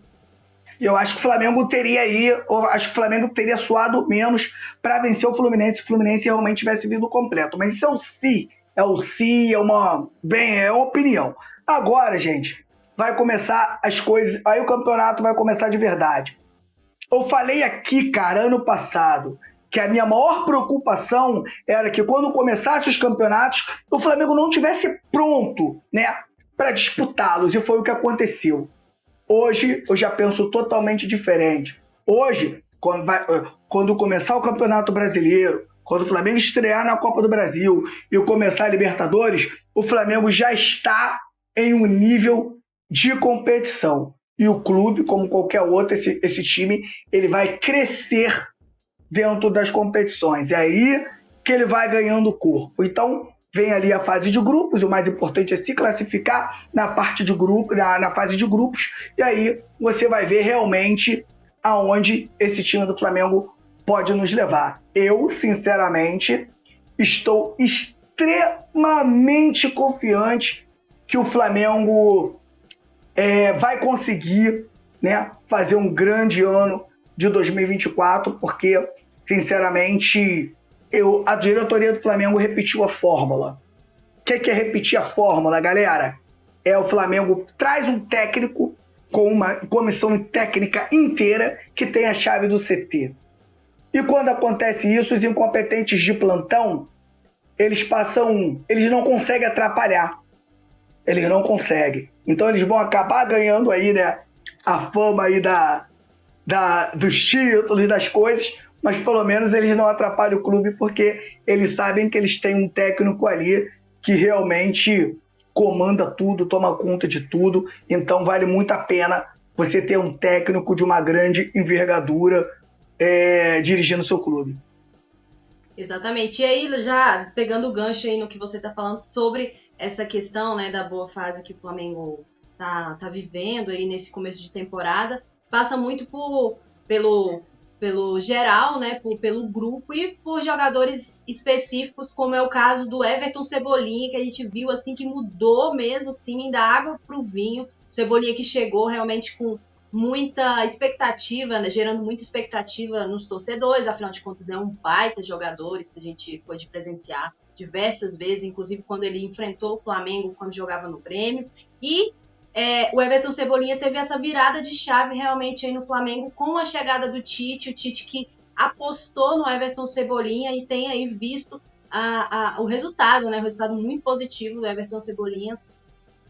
Eu acho que o Flamengo teria aí, eu acho que o Flamengo teria suado menos para vencer o Fluminense se o Fluminense realmente tivesse vindo completo. Mas isso é o si, é o si, é uma, bem, é uma opinião. Agora, gente, vai começar as coisas, aí o campeonato vai começar de verdade. Eu falei aqui, cara, ano passado, que a minha maior preocupação era que quando começasse os campeonatos, o Flamengo não tivesse pronto, né, para disputá-los, e foi o que aconteceu. Hoje eu já penso totalmente diferente. Hoje, quando, vai, quando começar o Campeonato Brasileiro, quando o Flamengo estrear na Copa do Brasil e começar a Libertadores, o Flamengo já está em um nível de competição. E o clube, como qualquer outro, esse, esse time, ele vai crescer dentro das competições. É aí que ele vai ganhando corpo. Então, vem ali a fase de grupos, o mais importante é se classificar na parte de grupo, na, na fase de grupos, e aí você vai ver realmente aonde esse time do Flamengo pode nos levar. Eu, sinceramente, estou extremamente confiante que o Flamengo é, vai conseguir né, fazer um grande ano de 2024, porque, sinceramente, eu, a diretoria do Flamengo repetiu a fórmula. O que, que é repetir a fórmula, galera? É o Flamengo traz um técnico com uma comissão técnica inteira que tem a chave do CT. E quando acontece isso, os incompetentes de plantão, eles passam, eles não conseguem atrapalhar. Eles não conseguem. Então eles vão acabar ganhando aí, né, a fama aí da, da, dos títulos, das coisas, mas pelo menos eles não atrapalham o clube porque eles sabem que eles têm um técnico ali que realmente comanda tudo, toma conta de tudo, então vale muito a pena você ter um técnico de uma grande envergadura é, dirigindo seu clube. Exatamente. E aí, já pegando o gancho aí no que você está falando sobre essa questão né, da boa fase que o Flamengo tá, tá vivendo aí nesse começo de temporada, passa muito por, pelo, pelo geral, né, por, pelo grupo e por jogadores específicos, como é o caso do Everton Cebolinha, que a gente viu assim que mudou mesmo, assim, da água para o vinho. Cebolinha que chegou realmente com muita expectativa, né, gerando muita expectativa nos torcedores, afinal de contas é um baita jogador, isso a gente pôde presenciar diversas vezes, inclusive quando ele enfrentou o Flamengo quando jogava no Grêmio. E é, o Everton Cebolinha teve essa virada de chave realmente aí no Flamengo com a chegada do Tite, o Tite que apostou no Everton Cebolinha e tem aí visto a, a, o resultado, né? O resultado muito positivo do Everton Cebolinha,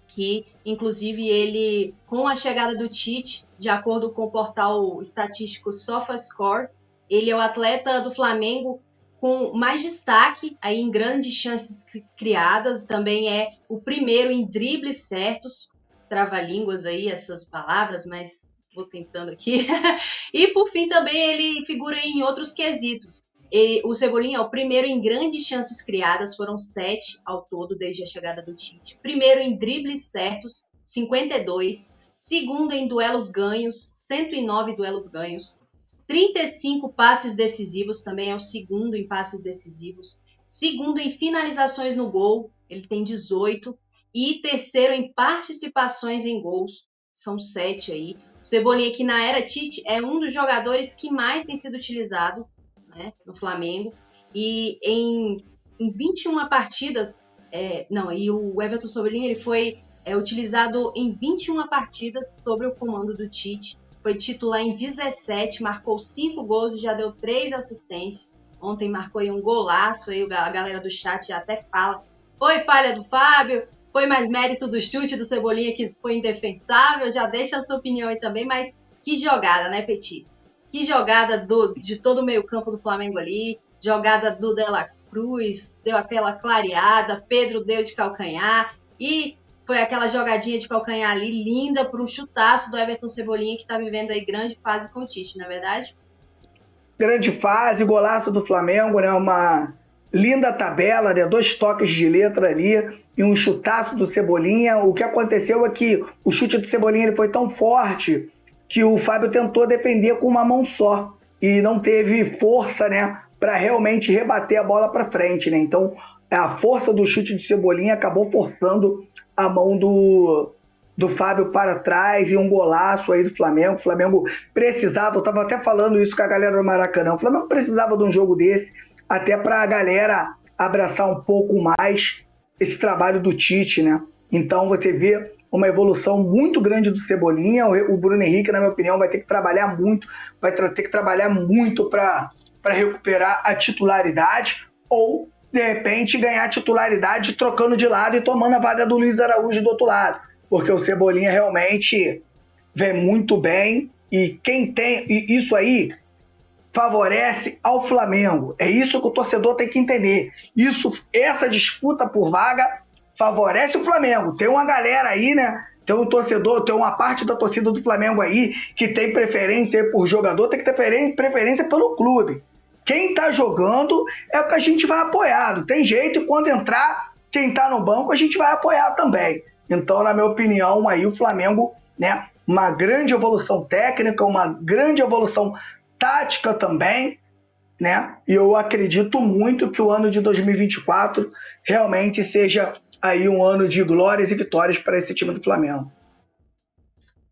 que inclusive ele, com a chegada do Tite, de acordo com o portal estatístico SofaScore, ele é o atleta do Flamengo com mais destaque aí em grandes chances criadas, também é o primeiro em dribles certos, trava-línguas aí essas palavras, mas vou tentando aqui. *laughs* e por fim também ele figura em outros quesitos. E o Cebolinha é o primeiro em grandes chances criadas, foram sete ao todo desde a chegada do Tite. Primeiro em dribles certos, 52. Segundo em duelos ganhos, 109 duelos ganhos. 35 passes decisivos, também é o segundo em passes decisivos. Segundo em finalizações no gol, ele tem 18. E terceiro em participações em gols, são sete aí. O Cebolinha, que na era Tite, é um dos jogadores que mais tem sido utilizado né, no Flamengo. E em, em 21 partidas, é, não, e o Everton Cebolinha ele foi é, utilizado em 21 partidas sobre o comando do Tite foi titular em 17, marcou 5 gols e já deu 3 assistências. Ontem marcou aí um golaço, aí a galera do chat até fala. Foi falha do Fábio, foi mais mérito do chute do Cebolinha que foi indefensável. Já deixa a sua opinião aí também, mas que jogada, né, Petit? Que jogada do, de todo o meio-campo do Flamengo ali, jogada do Dela Cruz, deu aquela clareada, Pedro deu de calcanhar e foi aquela jogadinha de calcanhar ali linda para um chutaço do Everton Cebolinha que está vivendo aí grande fase com o Tite, não é verdade? Grande fase, golaço do Flamengo, né? Uma linda tabela, né? Dois toques de letra ali e um chutaço do Cebolinha. O que aconteceu é que o chute do Cebolinha ele foi tão forte que o Fábio tentou defender com uma mão só e não teve força, né, para realmente rebater a bola para frente, né? Então, a força do chute de Cebolinha acabou forçando a mão do, do Fábio para trás e um golaço aí do Flamengo. O Flamengo precisava, eu estava até falando isso com a galera do Maracanã, o Flamengo precisava de um jogo desse, até para a galera abraçar um pouco mais esse trabalho do Tite, né? Então você vê uma evolução muito grande do Cebolinha. O Bruno Henrique, na minha opinião, vai ter que trabalhar muito, vai ter que trabalhar muito para recuperar a titularidade ou, de repente, ganhar titularidade trocando de lado e tomando a vaga do Luiz Araújo do outro lado. Porque o Cebolinha realmente vem muito bem e quem tem. E isso aí favorece ao Flamengo. É isso que o torcedor tem que entender. Isso, essa disputa por vaga favorece o Flamengo. Tem uma galera aí, né? Tem um torcedor, tem uma parte da torcida do Flamengo aí que tem preferência por jogador, tem que ter preferência pelo clube. Quem tá jogando é o que a gente vai apoiar. Tem jeito e quando entrar, quem tá no banco, a gente vai apoiar também. Então, na minha opinião, aí o Flamengo, né, uma grande evolução técnica, uma grande evolução tática também, né? E eu acredito muito que o ano de 2024 realmente seja aí um ano de glórias e vitórias para esse time do Flamengo.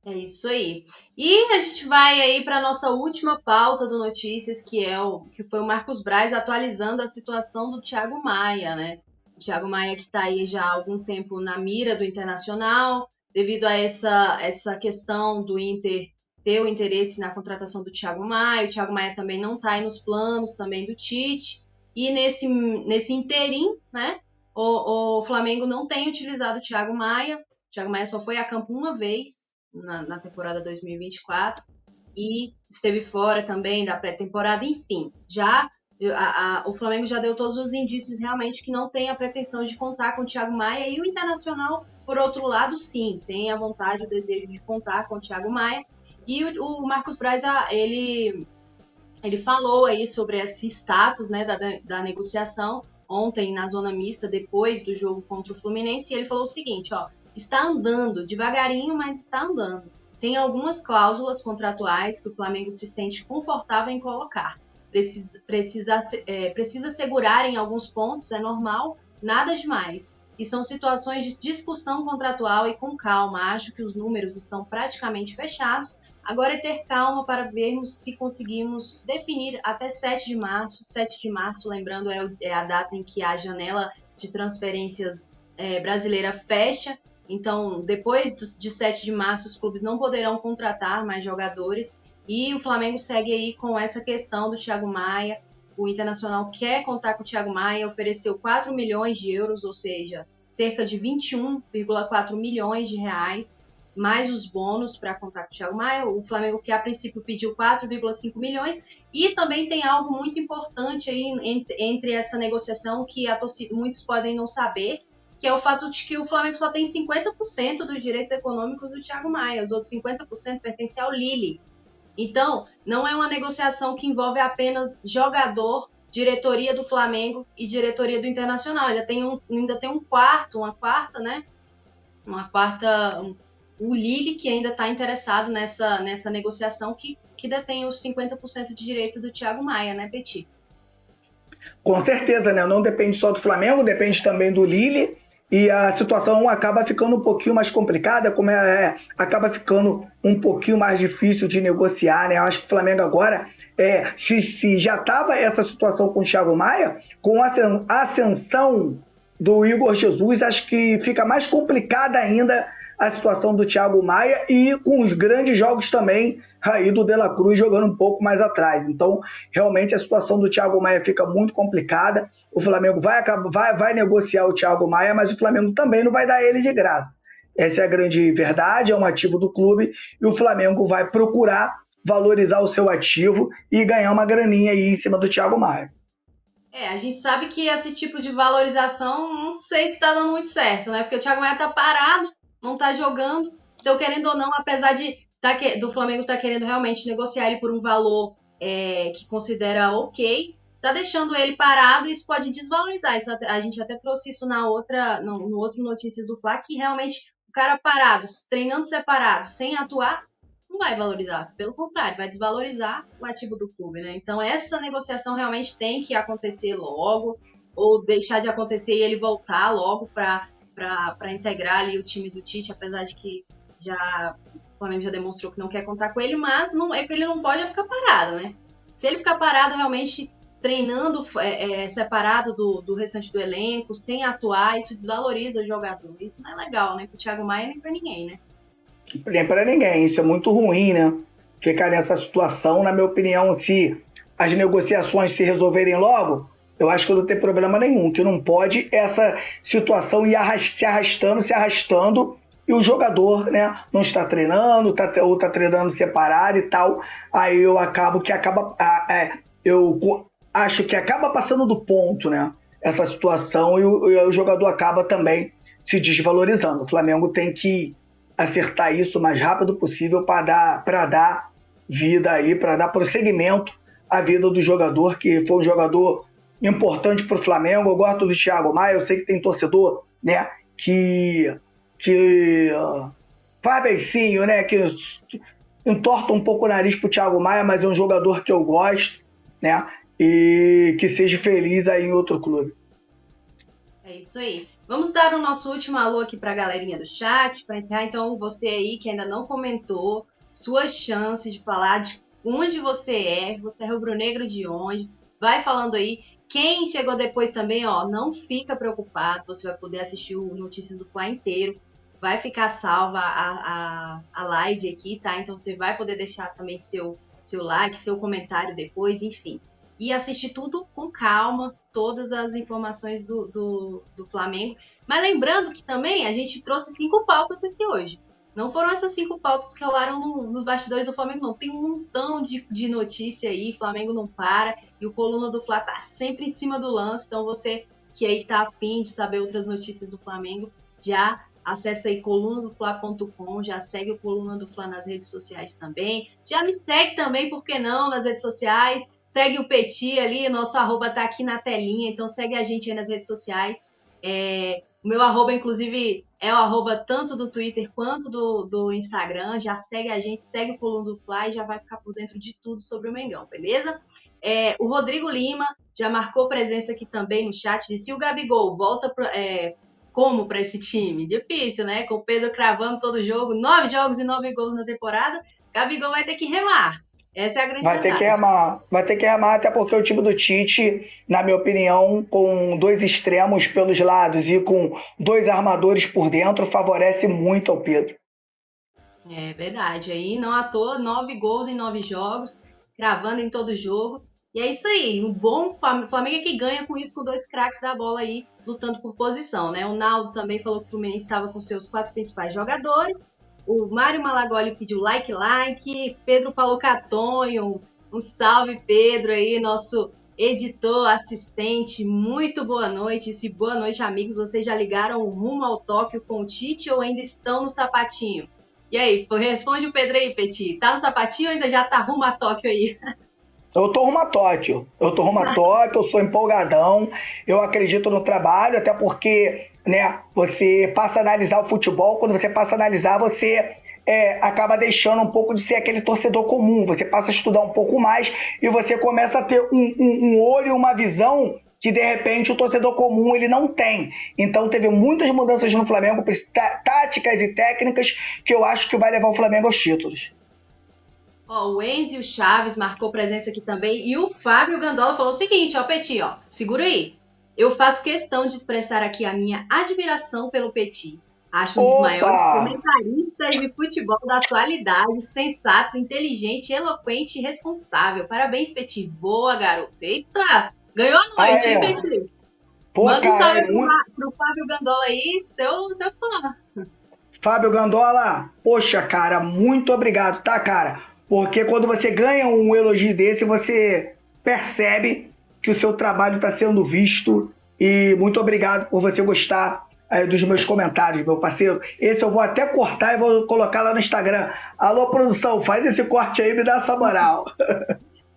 É isso aí. E a gente vai aí para nossa última pauta do Notícias, que é o que foi o Marcos Braz atualizando a situação do Thiago Maia, né? O Thiago Maia que está aí já há algum tempo na mira do Internacional, devido a essa, essa questão do Inter ter o interesse na contratação do Thiago Maia. O Thiago Maia também não está aí nos planos também do Tite. E nesse, nesse interim, né? O, o Flamengo não tem utilizado o Thiago Maia. O Thiago Maia só foi a campo uma vez na, na temporada 2024 e esteve fora também da pré-temporada. Enfim, já a, a, o Flamengo já deu todos os indícios realmente que não tem a pretensão de contar com o Thiago Maia e o Internacional, por outro lado, sim, tem a vontade, o desejo de contar com o Thiago Maia. E o, o Marcos Braz, ele, ele falou aí sobre esse status né, da, da negociação ontem na zona mista, depois do jogo contra o Fluminense, e ele falou o seguinte, ó, está andando, devagarinho, mas está andando. Tem algumas cláusulas contratuais que o Flamengo se sente confortável em colocar. Precisa, precisa, é, precisa segurar em alguns pontos, é normal, nada demais. E são situações de discussão contratual e com calma. Acho que os números estão praticamente fechados Agora é ter calma para vermos se conseguimos definir até 7 de março. 7 de março, lembrando, é, é a data em que a janela de transferências é, brasileira fecha. Então, depois de 7 de março, os clubes não poderão contratar mais jogadores. E o Flamengo segue aí com essa questão do Thiago Maia. O Internacional quer contar com o Thiago Maia, ofereceu 4 milhões de euros, ou seja, cerca de 21,4 milhões de reais mais os bônus para contar com o Thiago Maia. O Flamengo, que a princípio pediu 4,5 milhões. E também tem algo muito importante aí entre, essa negociação que torcida, muitos podem não saber, que é o fato de que o Flamengo só tem 50% dos direitos econômicos do Thiago Maia. Os outros 50% pertencem ao Lille. Então, não é uma negociação que envolve apenas jogador, diretoria do Flamengo e diretoria do Internacional. Ainda tem um, ainda tem um quarto, uma quarta, né? Uma quarta, o Lille, que ainda está interessado nessa, nessa negociação, que, que detém os 50% de direito do Thiago Maia, né, Petit? Com certeza, né? Não depende só do Flamengo, depende também do Lille. E a situação acaba ficando um pouquinho mais complicada, como é, é acaba ficando um pouquinho mais difícil de negociar, né? Eu acho que o Flamengo agora, é, se, se já estava essa situação com o Thiago Maia, com a ascensão do Igor Jesus, acho que fica mais complicada ainda a situação do Thiago Maia e com os grandes jogos também aí do De La Cruz jogando um pouco mais atrás. Então, realmente a situação do Thiago Maia fica muito complicada. O Flamengo vai, vai, vai negociar o Thiago Maia, mas o Flamengo também não vai dar ele de graça. Essa é a grande verdade, é um ativo do clube e o Flamengo vai procurar valorizar o seu ativo e ganhar uma graninha aí em cima do Thiago Maia. É, a gente sabe que esse tipo de valorização não sei se está dando muito certo, né? Porque o Thiago Maia tá parado, não tá jogando. Então, querendo ou não, apesar de tá que, do Flamengo tá querendo realmente negociar ele por um valor é, que considera ok, tá deixando ele parado e isso pode desvalorizar. Isso, a gente até trouxe isso na outra, no, no outro Notícias do Fla, que realmente o cara parado, treinando separado, sem atuar, não vai valorizar. Pelo contrário, vai desvalorizar o ativo do clube, né? Então, essa negociação realmente tem que acontecer logo, ou deixar de acontecer e ele voltar logo para para integrar ali o time do Tite, apesar de que já o Flamengo já demonstrou que não quer contar com ele, mas não é que ele não pode ficar parado, né? Se ele ficar parado realmente treinando é, é, separado do, do restante do elenco, sem atuar, isso desvaloriza o jogador. Isso não é legal, né? Pro Thiago Maia nem para ninguém, né? Nem para ninguém. Isso é muito ruim, né? Ficar nessa situação, na minha opinião, se as negociações se resolverem logo, eu acho que não tem problema nenhum. Que não pode essa situação ir se arrastando, se arrastando e o jogador né, não está treinando, tá, ou está treinando separado e tal. Aí eu acabo que acaba. É, eu acho que acaba passando do ponto, né? Essa situação e o, e o jogador acaba também se desvalorizando. O Flamengo tem que acertar isso o mais rápido possível para dar, dar vida aí, para dar prosseguimento à vida do jogador, que foi um jogador importante para o Flamengo. Eu gosto do Thiago Maia, eu sei que tem torcedor, né, que que uh, faz beicinho, né, que entorta um pouco o nariz pro Thiago Maia, mas é um jogador que eu gosto, né? E que seja feliz aí em outro clube. É isso aí. Vamos dar o nosso último alô aqui para a galerinha do chat, para encerrar. Então, você aí que ainda não comentou, suas chances de falar de onde você é, você é rubro-negro de onde, vai falando aí. Quem chegou depois também, ó, não fica preocupado, você vai poder assistir o Notícias do Fla inteiro. Vai ficar salva a, a, a live aqui, tá? Então você vai poder deixar também seu, seu like, seu comentário depois, enfim e assistir tudo com calma, todas as informações do, do, do Flamengo. Mas lembrando que também a gente trouxe cinco pautas aqui hoje. Não foram essas cinco pautas que rolaram no, nos bastidores do Flamengo, não. Tem um montão de, de notícia aí, Flamengo não para, e o Coluna do Fla tá sempre em cima do lance, então você que aí tá afim de saber outras notícias do Flamengo, já Acesse aí colunadofla.com, já segue o Coluna do Fla nas redes sociais também. Já me segue também, por que não, nas redes sociais. Segue o Petit ali, nosso arroba tá aqui na telinha, então segue a gente aí nas redes sociais. É, o meu arroba, inclusive, é o arroba tanto do Twitter quanto do, do Instagram. Já segue a gente, segue o Coluna do Fly e já vai ficar por dentro de tudo sobre o Mengão, beleza? É, o Rodrigo Lima já marcou presença aqui também no chat. Disse: o Gabigol volta é, como para esse time? Difícil, né? Com o Pedro cravando todo jogo, nove jogos e nove gols na temporada, Gabigol vai ter que remar. Essa é a grande vai verdade. ter que remar, vai ter que remar, até porque o time do Tite, na minha opinião, com dois extremos pelos lados e com dois armadores por dentro, favorece muito ao Pedro. É verdade. Aí não à toa, nove gols em nove jogos, cravando em todo jogo. E é isso aí. O bom Flamengo é que ganha com isso, com dois craques da bola aí lutando por posição, né? O Naldo também falou que o Fluminense estava com seus quatro principais jogadores. O Mário Malagoli pediu like, like. Pedro Paulo Catonho, um salve Pedro aí, nosso editor, assistente. Muito boa noite. Se boa noite, amigos. Vocês já ligaram rumo ao Tóquio com o Tite ou ainda estão no sapatinho? E aí, responde o Pedro aí, Petit. Tá no sapatinho ou ainda já tá rumo a Tóquio aí? Eu tô rumo a Tóquio. Eu tô rumo a *laughs* Tóquio, eu sou empolgadão. Eu acredito no trabalho, até porque, né, você passa a analisar o futebol, quando você passa a analisar, você é, acaba deixando um pouco de ser aquele torcedor comum. Você passa a estudar um pouco mais e você começa a ter um, um, um olho, uma visão que de repente o torcedor comum ele não tem. Então teve muitas mudanças no Flamengo, táticas e técnicas que eu acho que vai levar o Flamengo aos títulos. Ó, o Enzo Chaves marcou presença aqui também. E o Fábio Gandola falou o seguinte, ó, Petit, ó, segura aí. Eu faço questão de expressar aqui a minha admiração pelo Petit. Acho um dos Opa! maiores comentaristas de futebol da atualidade, sensato, inteligente, eloquente e responsável. Parabéns, Petit. Boa, garoto. Eita! Ganhou a noite, hein, Petit? Pô, Manda um salve pro, muito... pro Fábio Gandola aí, seu, seu fã. Fábio Gandola, poxa, cara, muito obrigado, tá, cara? Porque quando você ganha um elogio desse, você percebe que o seu trabalho está sendo visto. E muito obrigado por você gostar é, dos meus comentários, meu parceiro. Esse eu vou até cortar e vou colocar lá no Instagram. Alô, produção, faz esse corte aí e me dá essa moral.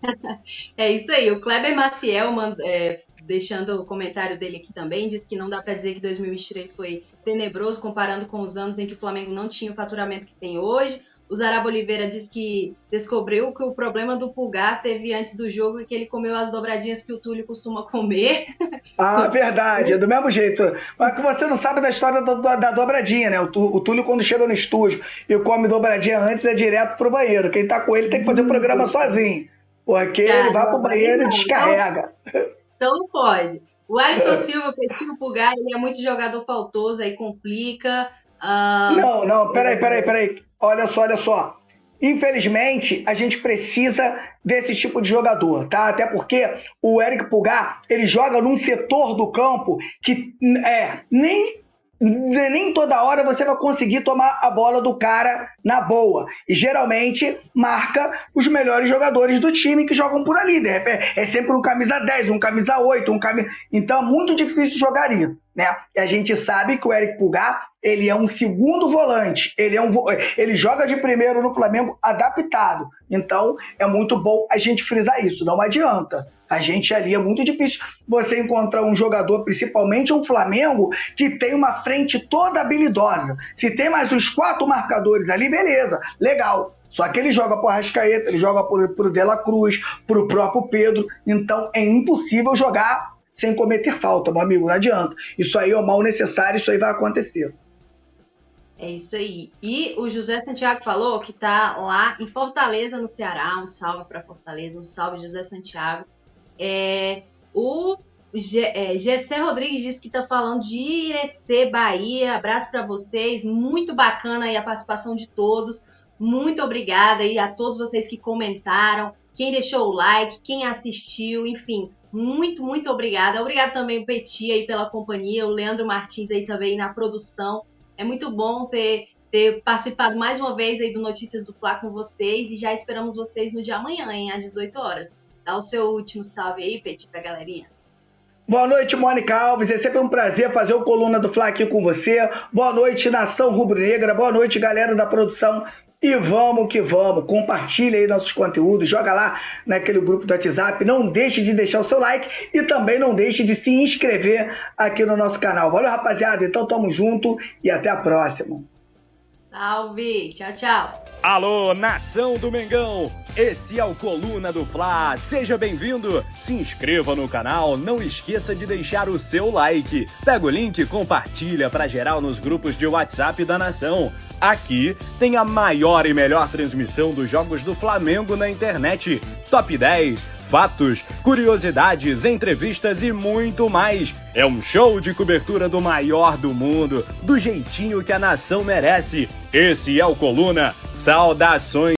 *laughs* é isso aí. O Kleber Maciel é, deixando o comentário dele aqui também, disse que não dá para dizer que 2023 foi tenebroso comparando com os anos em que o Flamengo não tinha o faturamento que tem hoje. O Zarabo Oliveira disse que descobriu que o problema do Pulgar teve antes do jogo e que ele comeu as dobradinhas que o Túlio costuma comer. *laughs* Ah, verdade, é do mesmo jeito. Mas que você não sabe da história do, da dobradinha, né? O, Túlio, quando chega no estúdio e come dobradinha antes, é direto pro banheiro. Quem tá com ele tem que fazer o programa sozinho. Porque ele vai pro banheiro e descarrega. Então não pode. O Alisson Silva, Petinho Pulgar, ele é muito jogador faltoso, aí complica. Uh... Não, não, peraí, peraí, peraí. Olha só, olha só. Infelizmente, a gente precisa desse tipo de jogador, tá? Até porque o Eric Pulgar, ele joga num setor do campo que é nem nem toda hora você vai conseguir tomar a bola do cara na boa. E geralmente marca os melhores jogadores do time que jogam por ali. Né? É sempre um camisa 10, um camisa 8, um camisa. Então é muito difícil jogar ali. Né? E a gente sabe que o Eric Pulgar ele é um segundo volante. Ele, é um, ele joga de primeiro no Flamengo adaptado. Então é muito bom a gente frisar isso. Não adianta. A gente ali é muito difícil você encontrar um jogador, principalmente um Flamengo, que tem uma frente toda habilidosa. Se tem mais uns quatro marcadores ali, beleza, legal. Só que ele joga pro Arrascaeta, ele joga pro, pro Dela Cruz, pro próprio Pedro. Então é impossível jogar sem cometer falta, meu amigo. Não adianta. Isso aí é o mal necessário, isso aí vai acontecer. É isso aí. E o José Santiago falou que tá lá em Fortaleza, no Ceará. Um salve para Fortaleza, um salve, José Santiago. É, o é, Gessé Rodrigues disse que está falando de Irecê, Bahia. Abraço para vocês. Muito bacana aí a participação de todos. Muito obrigada aí a todos vocês que comentaram, quem deixou o like, quem assistiu, enfim. Muito, muito obrigada. Obrigada também o Peti aí pela companhia, o Leandro Martins aí também na produção. É muito bom ter, ter participado mais uma vez aí do Notícias do Fla com vocês e já esperamos vocês no dia amanhã, hein, às 18 horas. Dá o seu último salve aí, Peti, pra galerinha. Boa noite, Mônica Alves. É sempre um prazer fazer o Coluna do Fla aqui com você. Boa noite, Nação Rubro-Negra. Boa noite, galera da produção. E vamos que vamos. Compartilha aí nossos conteúdos. Joga lá naquele grupo do WhatsApp. Não deixe de deixar o seu like e também não deixe de se inscrever aqui no nosso canal. Valeu, rapaziada. Então tamo junto e até a próxima. Salve! Tchau, tchau! Alô, nação do Mengão! Esse é o Coluna do Fla. Seja bem-vindo! Se inscreva no canal, não esqueça de deixar o seu like. Pega o link e compartilha para geral nos grupos de WhatsApp da nação. Aqui tem a maior e melhor transmissão dos jogos do Flamengo na internet. Top 10 fatos, curiosidades, entrevistas e muito mais. É um show de cobertura do maior do mundo, do jeitinho que a nação merece. Esse é o Coluna. Saudações